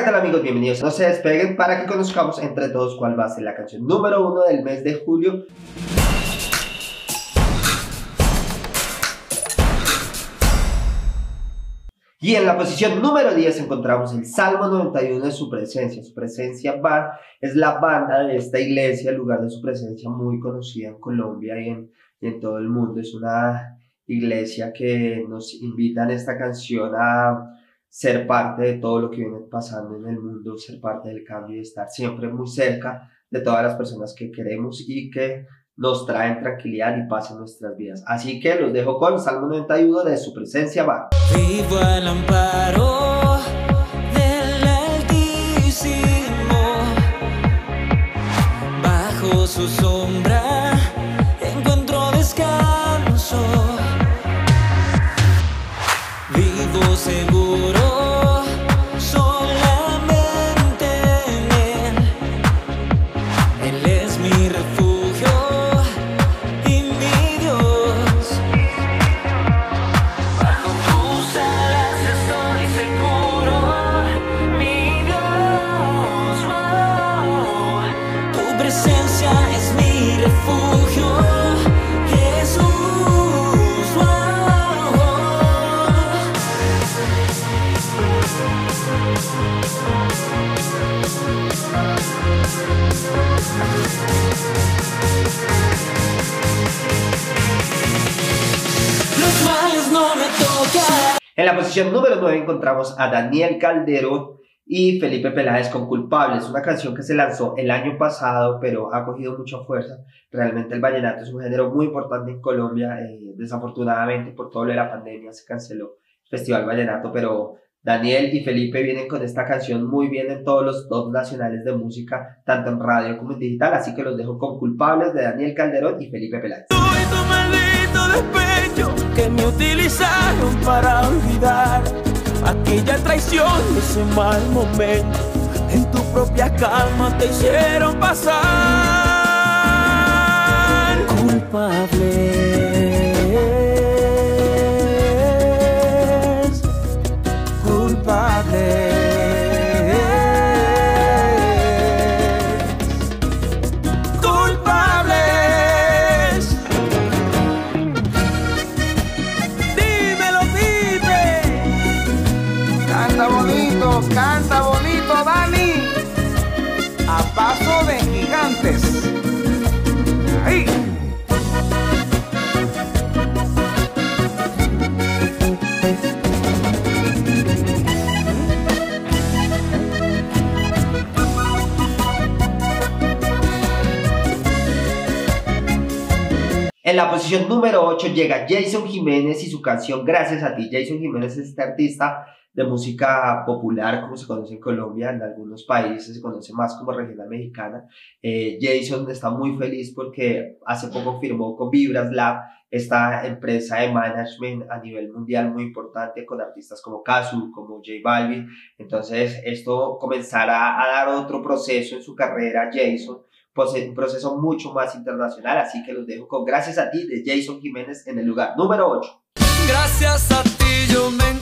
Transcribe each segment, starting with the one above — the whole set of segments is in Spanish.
¿qué tal amigos? Bienvenidos. No se despeguen para que conozcamos entre todos cuál va a ser la canción número uno del mes de julio. Y en la posición número 10 encontramos el Salmo 91 de su presencia. Su presencia va, es la banda de esta iglesia, el lugar de su presencia muy conocida en Colombia y en, y en todo el mundo. Es una iglesia que nos invita en esta canción a ser parte de todo lo que viene pasando en el mundo, ser parte del cambio y estar siempre muy cerca de todas las personas que queremos y que nos traen tranquilidad y paz en nuestras vidas. Así que los dejo con Salmo 91 de su presencia va. Vivo al amparo posición número 9 encontramos a Daniel Calderón y Felipe Peláez con Culpables, una canción que se lanzó el año pasado, pero ha cogido mucha fuerza. Realmente el vallenato es un género muy importante en Colombia. eh, desafortunadamente, por todo lo de la pandemia, se canceló el Festival Vallenato, pero Daniel y Felipe vienen con esta canción muy bien en todos los top nacionales de música, tanto en radio como en digital. Así que los dejo con Culpables de Daniel Calderón y Felipe Peláez. Tuve tu maldito despecho que me utilizaron para olvidar aquella traición y ese mal momento. En tu propia calma te hicieron pasar culpables, En la posición número 8 llega Jason Jiménez y su canción Gracias a ti. Jason Jiménez es este artista de música popular, como se conoce en Colombia, en algunos países se conoce más como regional mexicana. Eh, Jason está muy feliz porque hace poco firmó con Vibras Lab, esta empresa de management a nivel mundial muy importante con artistas como Kazu, como J Balvin. Entonces esto comenzará a dar otro proceso en su carrera, Jason un proceso mucho más internacional, así que los dejo con Gracias a ti de Jason Jiménez en el lugar número 8. Gracias a ti yo me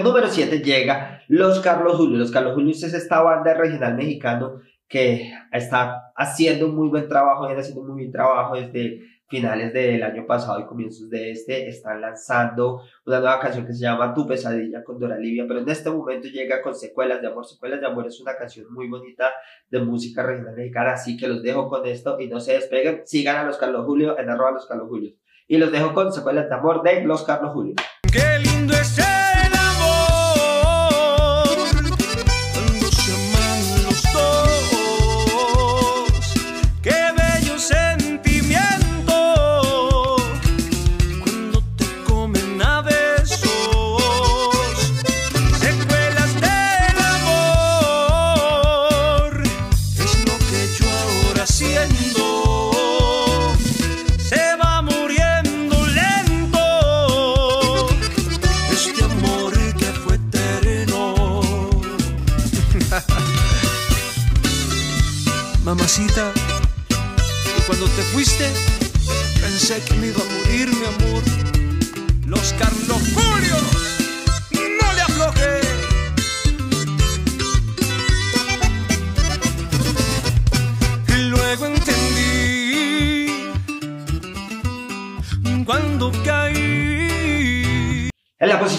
Número 7 llega Los Carlos Julio. Los Carlos Julio es esta banda regional mexicano que está haciendo un muy buen trabajo, viene haciendo un muy buen trabajo desde finales del año pasado y comienzos de este, están lanzando una nueva canción que se llama Tu pesadilla con Dora Livia, pero en este momento llega con Secuelas de Amor. Secuelas de Amor es una canción muy bonita de música regional mexicana, así que los dejo con esto y no se despeguen, sigan a los Carlos Julio en arroba los Carlos Julio. Y los dejo con Secuelas de Amor de los Carlos Julio. Qué lindo es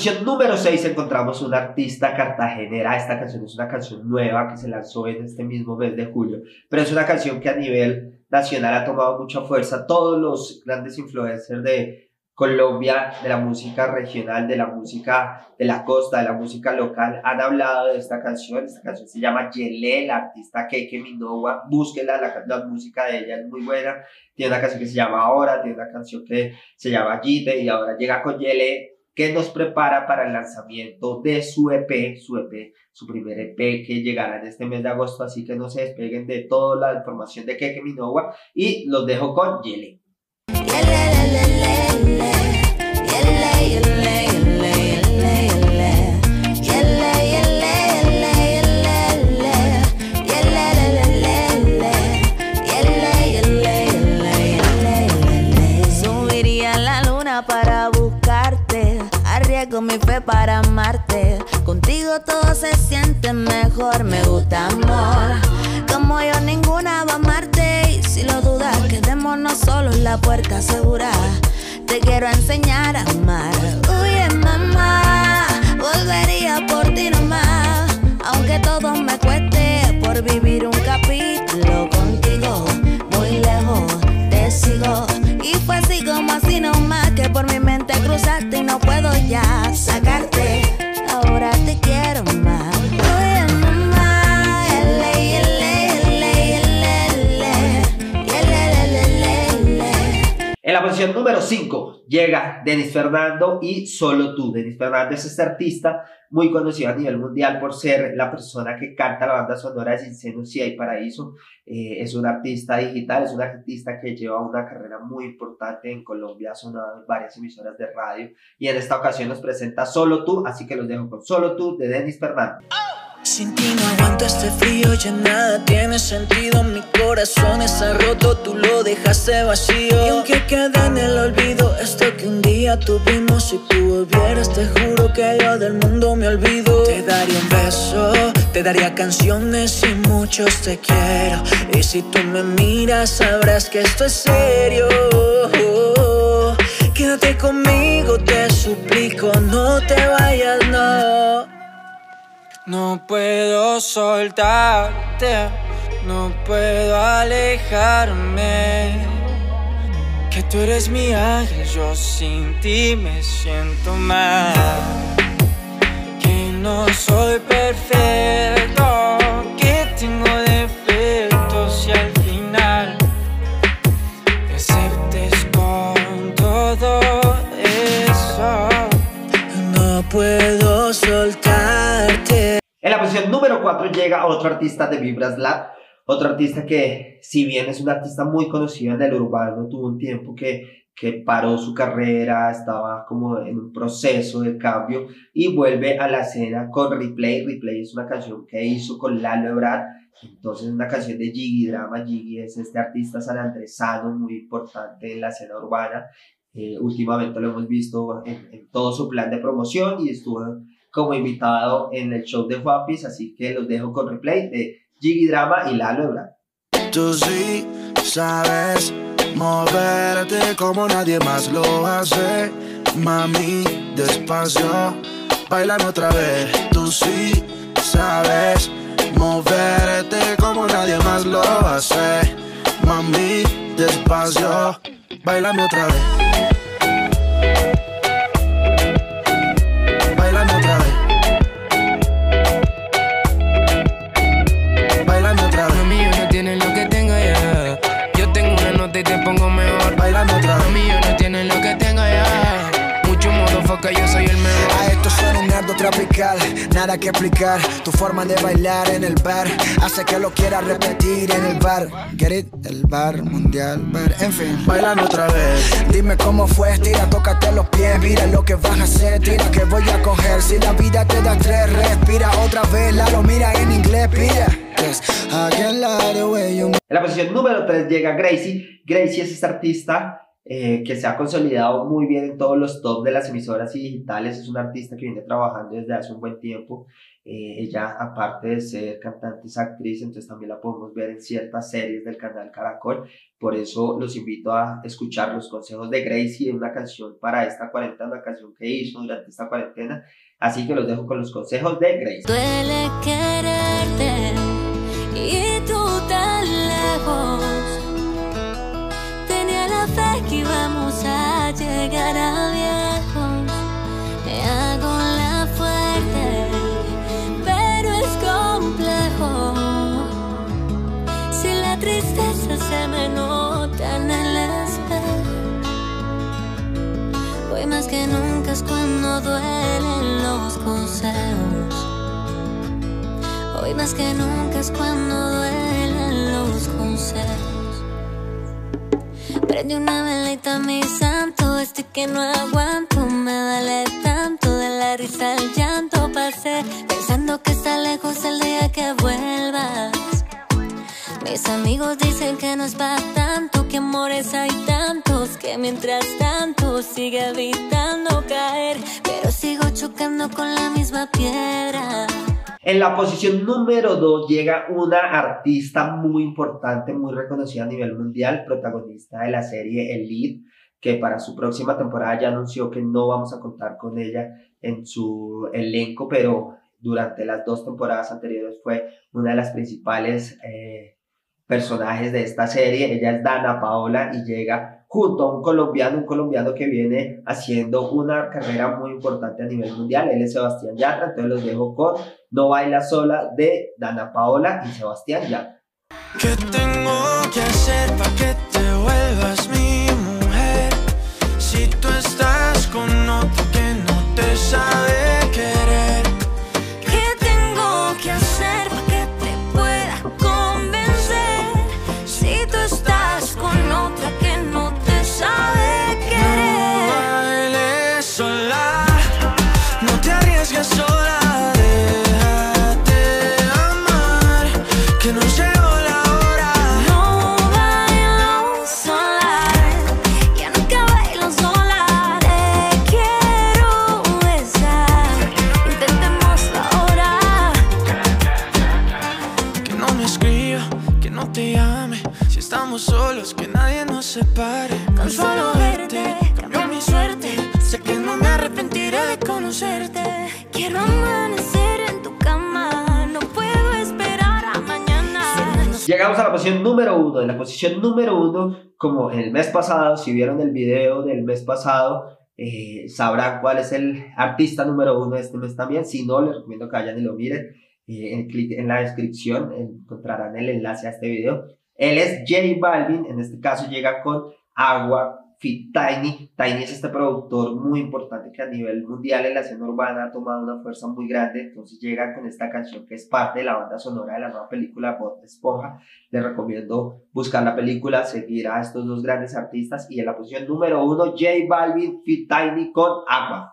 posición número 6 encontramos una artista cartagenera. Esta canción es una canción nueva que se lanzó en este mismo mes de julio, pero es una canción que a nivel nacional ha tomado mucha fuerza. Todos los grandes influencers de Colombia, de la música regional, de la música de la costa, de la música local, han hablado de esta canción. Esta canción se llama Yelé, la artista Keke Minowa. Búsquela, la, la música de ella es muy buena. Tiene una canción que se llama Ahora, tiene una canción que se llama Gite y ahora llega con Yelé que nos prepara para el lanzamiento de su EP, su EP, su primer EP que llegará en este mes de agosto, así que no se despeguen de toda la información de Keke y los dejo con Yele. Para amarte. Contigo todo se siente mejor, me gusta amor. Como yo ninguna va a amarte y si lo dudas quedémonos solos la puerta segura. Te quiero enseñar a amar. Uy, mamá, volvería por ti nomás, aunque todo me cueste por vivir un capítulo contigo. Muy lejos te sigo y fue así como así nomás que por mi mente y no puedo ya sacarte. En la posición número 5 llega Denis Fernando y Solo tú. Denis Fernando es este artista muy conocido a nivel mundial por ser la persona que canta la banda sonora de Sin Senos y Hay Paraíso. Eh, es un artista digital, es un artista que lleva una carrera muy importante en Colombia, ha sonado en varias emisoras de radio y en esta ocasión nos presenta Solo tú, así que los dejo con Solo tú de Denis Fernando. Sin ti no aguanto este frío, ya nada tiene sentido. Mi corazón está roto, tú lo dejaste vacío. Y aunque quede en el olvido esto que un día tuvimos, si tú volvieras, te juro que yo del mundo me olvido. Te daría un beso, te daría canciones y muchos te quiero. Y si tú me miras, sabrás que esto es serio. Quédate conmigo, te suplico, no te vayas, no. No puedo soltarte, no puedo alejarme. Que tú eres mi ángel, yo sin ti me siento mal. Que no soy perfecto, Posición número 4 llega otro artista de Vibras Lab, otro artista que si bien es un artista muy conocido en el urbano, tuvo un tiempo que, que paró su carrera, estaba como en un proceso de cambio y vuelve a la escena con Replay. Replay es una canción que hizo con Lalo Ebrard, entonces una canción de Jiggy Drama. Jiggy es este artista sanandresano muy importante en la escena urbana. Eh, últimamente lo hemos visto en, en todo su plan de promoción y estuvo como invitado en el show de Juapis, así que los dejo con replay de Jiggy Drama y Lalo Ebrard. Tú sí sabes moverte como nadie más lo hace. Mami, despacio, bailame otra vez. Tú sí sabes moverte como nadie más lo hace. Mami, despacio, bailame otra vez. Nada que explicar. Tu forma de bailar en el bar hace que lo quiera repetir en el bar. Get it? El bar mundial, bar, en fin. Bailando otra vez. Dime cómo fue, tira, tócate los pies. Mira lo que vas a hacer, tira que voy a coger. Si la vida te da tres, respira otra vez. La lo mira en inglés, pilla. En la posición número 3 llega Gracie. Gracie es esta artista eh, que se ha consolidado muy bien en todos los top de las emisoras digitales. Es una artista que viene trabajando desde hace un buen tiempo. Eh, ella, aparte de ser cantante, es actriz, entonces también la podemos ver en ciertas series del canal Caracol. Por eso los invito a escuchar los consejos de Gracie una canción para esta cuarentena, una canción que hizo durante esta cuarentena. Así que los dejo con los consejos de Gracie. Duelen los consejos. Hoy más que nunca es cuando duelen los consejos. Prende una velita, mi santo, este que no aguanto, me duele tanto de la risa al llanto. Pasé pensando que está lejos el día que vuelvas. Mis amigos dicen que no es para tanto, que amores hay tantos, que mientras tanto sigue evitando caer, pero sigo chocando con la misma piedra. En la posición número 2 llega una artista muy importante, muy reconocida a nivel mundial, protagonista de la serie Elite, que para su próxima temporada ya anunció que no vamos a contar con ella en su elenco, pero durante las dos temporadas anteriores fue una de las principales eh, personajes de esta serie. Ella es Dana Paola y llega junto a un colombiano, un colombiano que viene haciendo una carrera muy importante a nivel mundial. Él es Sebastián Yatra, entonces los dejo con No Baila Sola de Dana Paola y Sebastián Yatra. ¿Qué tengo que hacer para que te vuelvas mi Llegamos a la posición número uno. En la posición número uno, como el mes pasado, si vieron el video del mes pasado, eh, sabrán cuál es el artista número uno de este mes también. Si no, les recomiendo que vayan y lo miren. Eh, en, la descripción encontrarán el enlace a este video. Él es J Balvin, en este caso llega con Agua Fit Tiny. Tiny es este productor muy importante que a nivel mundial en la escena urbana ha tomado una fuerza muy grande. Entonces llega con esta canción que es parte de la banda sonora de la nueva película Bob Esponja. Les recomiendo buscar la película, seguir a estos dos grandes artistas. Y en la posición número uno, J Balvin Fit Tiny con Agua.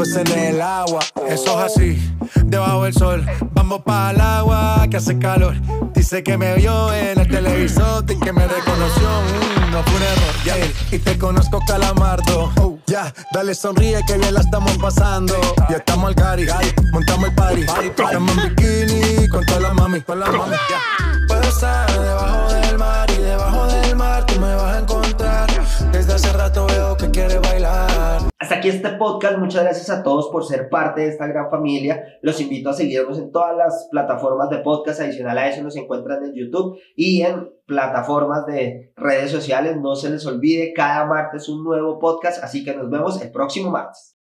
Peces en el agua. Eso es así, debajo del sol. Vamos para el agua que hace calor. Dice que me vio en el televisor y que me reconoció. Mm, no fue un error, ya. Y te conozco, calamardo. Oh, ya, dale sonríe que bien la estamos pasando. Ya estamos al cari, montamos el party. Estamos en bikini con toda la mami, con la mami. Puedo estar aquí este podcast. Muchas gracias a todos por ser parte de esta gran familia. Los invito a seguirnos en todas las plataformas de podcast. Adicional a eso nos encuentran en YouTube y en plataformas de redes sociales. No se les olvide, cada martes un nuevo podcast. Así que nos vemos el próximo martes.